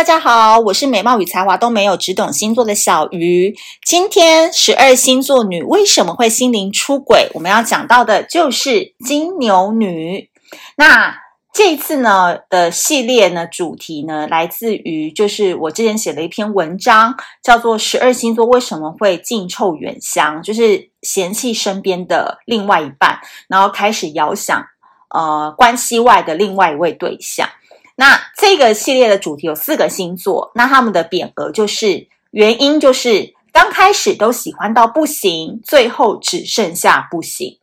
大家好，我是美貌与才华都没有，只懂星座的小鱼。今天十二星座女为什么会心灵出轨？我们要讲到的就是金牛女。那这次呢的系列呢主题呢，来自于就是我之前写了一篇文章，叫做《十二星座为什么会近臭远香》，就是嫌弃身边的另外一半，然后开始遥想呃关系外的另外一位对象。那这个系列的主题有四个星座，那他们的匾额就是原因就是刚开始都喜欢到不行，最后只剩下不行。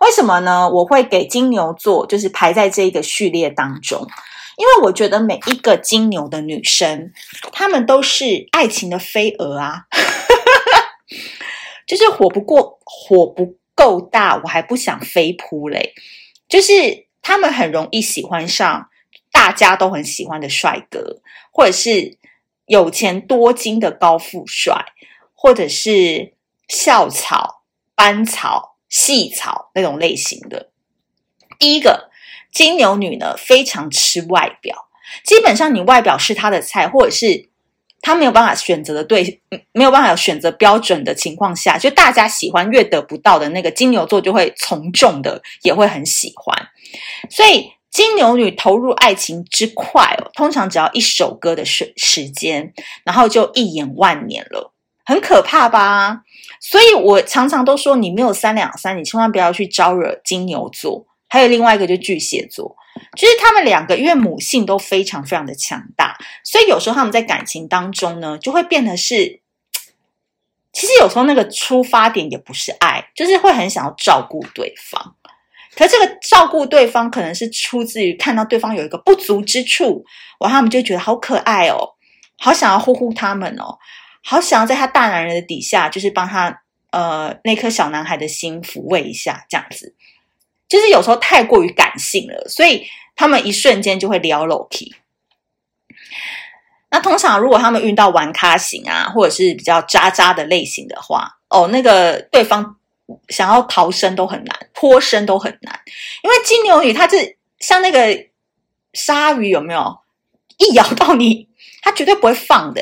为什么呢？我会给金牛座就是排在这一个序列当中，因为我觉得每一个金牛的女生，她们都是爱情的飞蛾啊，就是火不过火不够大，我还不想飞扑嘞，就是。他们很容易喜欢上大家都很喜欢的帅哥，或者是有钱多金的高富帅，或者是校草、班草、系草那种类型的。第一个金牛女呢，非常吃外表，基本上你外表是她的菜，或者是他没有办法选择的对，没有办法有选择标准的情况下，就大家喜欢越得不到的那个金牛座就会从众的，也会很喜欢。所以金牛女投入爱情之快哦，通常只要一首歌的时时间，然后就一眼万年了，很可怕吧？所以我常常都说，你没有三两三，你千万不要去招惹金牛座。还有另外一个就巨蟹座，就是他们两个因为母性都非常非常的强大，所以有时候他们在感情当中呢，就会变得是，其实有时候那个出发点也不是爱，就是会很想要照顾对方。可这个照顾对方，可能是出自于看到对方有一个不足之处，哇，他们就觉得好可爱哦，好想要呼呼他们哦，好想要在他大男人的底下，就是帮他呃那颗小男孩的心抚慰一下，这样子，就是有时候太过于感性了，所以他们一瞬间就会撩楼梯。那通常如果他们遇到玩咖型啊，或者是比较渣渣的类型的话，哦，那个对方。想要逃生都很难，脱身都很难，因为金牛女她是像那个鲨鱼，有没有？一咬到你，她绝对不会放的。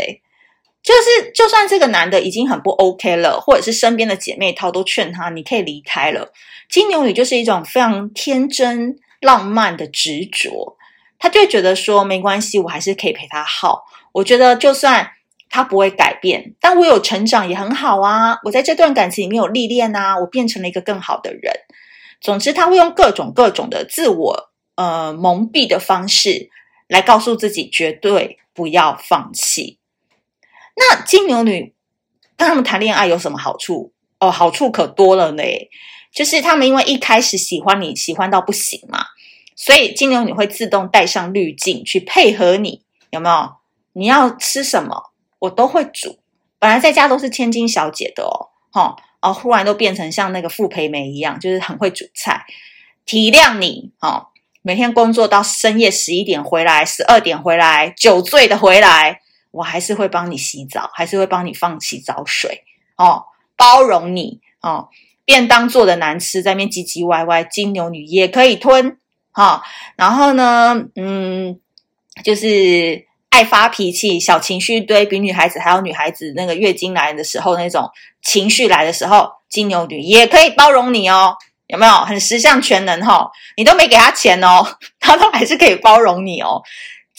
就是就算这个男的已经很不 OK 了，或者是身边的姐妹淘都劝他，你可以离开了。金牛女就是一种非常天真浪漫的执着，她就会觉得说没关系，我还是可以陪他耗。我觉得就算。他不会改变，但我有成长也很好啊！我在这段感情里面有历练啊，我变成了一个更好的人。总之，他会用各种各种的自我呃蒙蔽的方式来告诉自己，绝对不要放弃。那金牛女跟他们谈恋爱有什么好处？哦，好处可多了呢。就是他们因为一开始喜欢你，喜欢到不行嘛，所以金牛女会自动带上滤镜去配合你，有没有？你要吃什么？我都会煮，本来在家都是千金小姐的哦，哈，哦，忽然都变成像那个傅培梅一样，就是很会煮菜，体谅你，哦，每天工作到深夜十一点回来，十二点回来，酒醉的回来，我还是会帮你洗澡，还是会帮你放洗澡水，哦，包容你，哦，便当做的难吃，在那边唧唧歪歪，金牛女也可以吞，哈、哦，然后呢，嗯，就是。爱发脾气，小情绪堆，比女孩子还有女孩子那个月经来的时候那种情绪来的时候，金牛女也可以包容你哦，有没有？很十项全能哈、哦，你都没给他钱哦，他都还是可以包容你哦。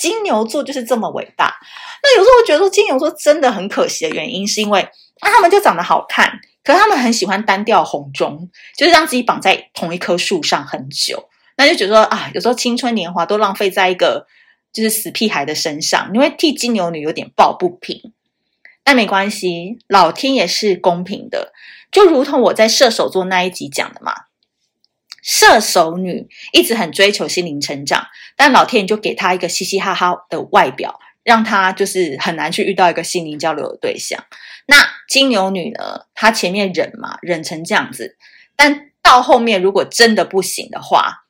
金牛座就是这么伟大。那有时候我觉得说金牛座真的很可惜的原因，是因为那他们就长得好看，可是他们很喜欢单调红中，就是让自己绑在同一棵树上很久，那就觉得说啊，有时候青春年华都浪费在一个。就是死屁孩的身上，你会替金牛女有点抱不平，但没关系，老天也是公平的，就如同我在射手座那一集讲的嘛，射手女一直很追求心灵成长，但老天爷就给她一个嘻嘻哈哈的外表，让她就是很难去遇到一个心灵交流的对象。那金牛女呢，她前面忍嘛，忍成这样子，但到后面如果真的不行的话，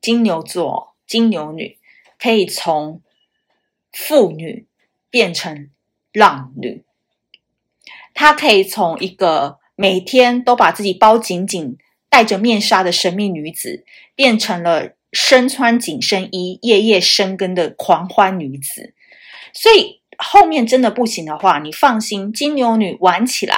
金牛座，金牛女。可以从妇女变成浪女，她可以从一个每天都把自己包紧紧、戴着面纱的神秘女子，变成了身穿紧身衣、夜夜深更的狂欢女子。所以后面真的不行的话，你放心，金牛女玩起来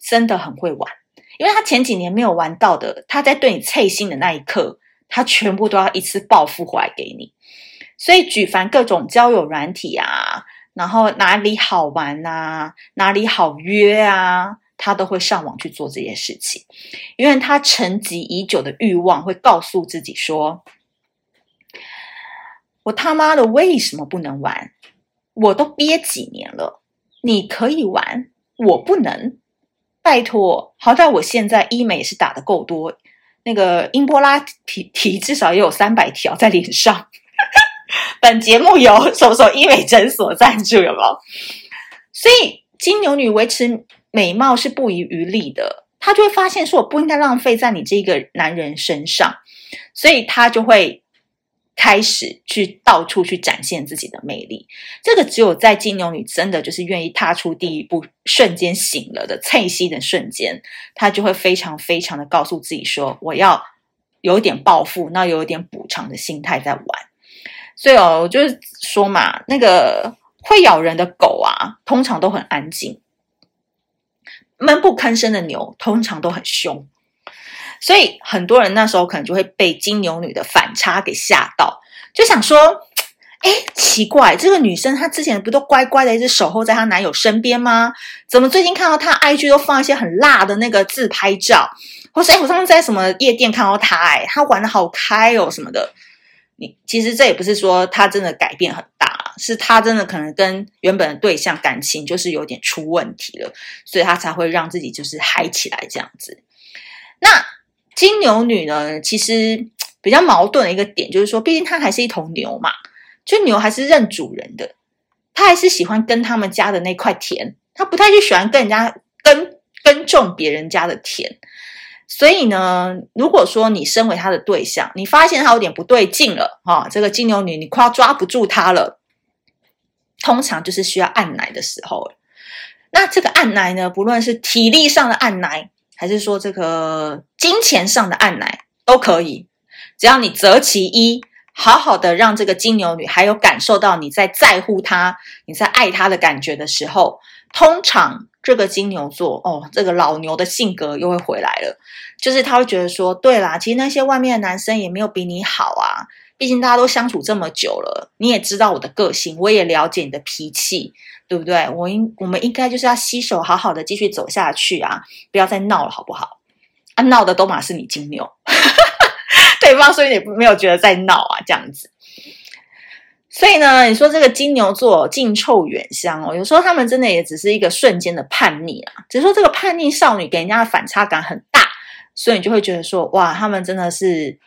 真的很会玩，因为她前几年没有玩到的，她在对你脆心的那一刻，她全部都要一次报复回来给你。所以举凡各种交友软体啊，然后哪里好玩啊，哪里好约啊，他都会上网去做这些事情，因为他沉寂已久的欲望会告诉自己说：“我他妈的为什么不能玩？”我都憋几年了，你可以玩，我不能。拜托，好歹我现在医美是打得够多，那个英波拉提提至少也有三百条在脸上。本节目由手手医美诊所赞助，有没有？所以金牛女维持美貌是不遗余力的，她就会发现说，我不应该浪费在你这个男人身上，所以她就会。开始去到处去展现自己的魅力，这个只有在金牛女真的就是愿意踏出第一步，瞬间醒了的脆息的瞬间，她就会非常非常的告诉自己说：“我要有点报复，那有点补偿的心态在玩。”所以哦，就是说嘛，那个会咬人的狗啊，通常都很安静；闷不吭声的牛，通常都很凶。所以很多人那时候可能就会被金牛女的反差给吓到，就想说：“哎，奇怪，这个女生她之前不都乖乖的一直守候在她男友身边吗？怎么最近看到她 IG 都放一些很辣的那个自拍照？或是哎，我上次在什么夜店看到她，哎，她玩的好开哦什么的。你其实这也不是说她真的改变很大，是他真的可能跟原本的对象感情就是有点出问题了，所以他才会让自己就是嗨起来这样子。那。金牛女呢，其实比较矛盾的一个点就是说，毕竟她还是一头牛嘛，就牛还是认主人的，她还是喜欢跟他们家的那块田，她不太去喜欢跟人家耕耕种别人家的田。所以呢，如果说你身为他的对象，你发现他有点不对劲了，哈、哦，这个金牛女你快要抓不住他了，通常就是需要按奶的时候。那这个按奶呢，不论是体力上的按奶。还是说这个金钱上的按奶都可以，只要你择其一，好好的让这个金牛女还有感受到你在在乎她、你在爱她的感觉的时候，通常这个金牛座哦，这个老牛的性格又会回来了，就是他会觉得说，对啦，其实那些外面的男生也没有比你好啊，毕竟大家都相处这么久了，你也知道我的个性，我也了解你的脾气。对不对？我应我们应该就是要携手好好的继续走下去啊！不要再闹了，好不好？啊，闹的都嘛是你金牛，对方所以你没有觉得在闹啊，这样子。所以呢，你说这个金牛座近臭远香哦，有时候他们真的也只是一个瞬间的叛逆啊，只是说这个叛逆少女给人家的反差感很大，所以你就会觉得说，哇，他们真的是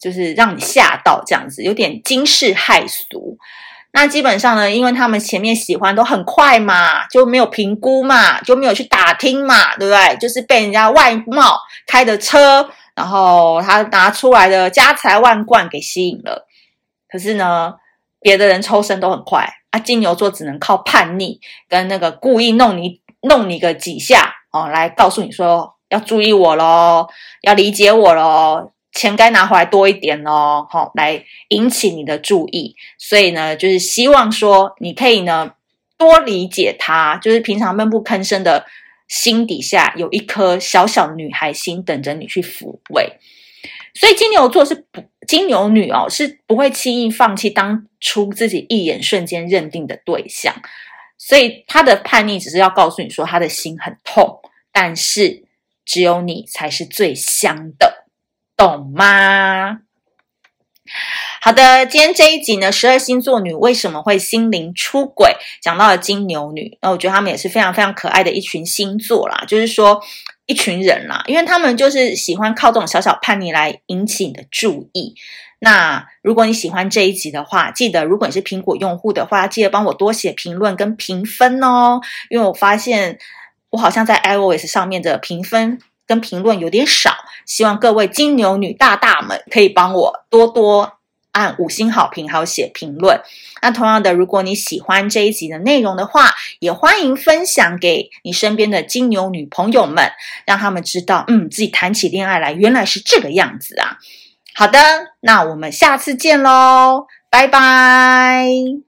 就是让你吓到这样子，有点惊世骇俗。那基本上呢，因为他们前面喜欢都很快嘛，就没有评估嘛，就没有去打听嘛，对不对？就是被人家外貌、开的车，然后他拿出来的家财万贯给吸引了。可是呢，别的人抽身都很快，啊，金牛座只能靠叛逆跟那个故意弄你弄你个几下哦，来告诉你说要注意我喽，要理解我喽。钱该拿回来多一点哦，好，来引起你的注意。所以呢，就是希望说你可以呢多理解他，就是平常闷不吭声的心底下有一颗小小女孩心等着你去抚慰。所以金牛座是不，金牛女哦，是不会轻易放弃当初自己一眼瞬间认定的对象。所以他的叛逆只是要告诉你说他的心很痛，但是只有你才是最香的。懂吗？好的，今天这一集呢，十二星座女为什么会心灵出轨？讲到了金牛女，那我觉得他们也是非常非常可爱的一群星座啦，就是说一群人啦，因为他们就是喜欢靠这种小小叛逆来引起你的注意。那如果你喜欢这一集的话，记得如果你是苹果用户的话，记得帮我多写评论跟评分哦，因为我发现我好像在 iOS 上面的评分跟评论有点少。希望各位金牛女大大们可以帮我多多按五星好评，还有写评论。那同样的，如果你喜欢这一集的内容的话，也欢迎分享给你身边的金牛女朋友们，让他们知道，嗯，自己谈起恋爱来原来是这个样子啊。好的，那我们下次见喽，拜拜。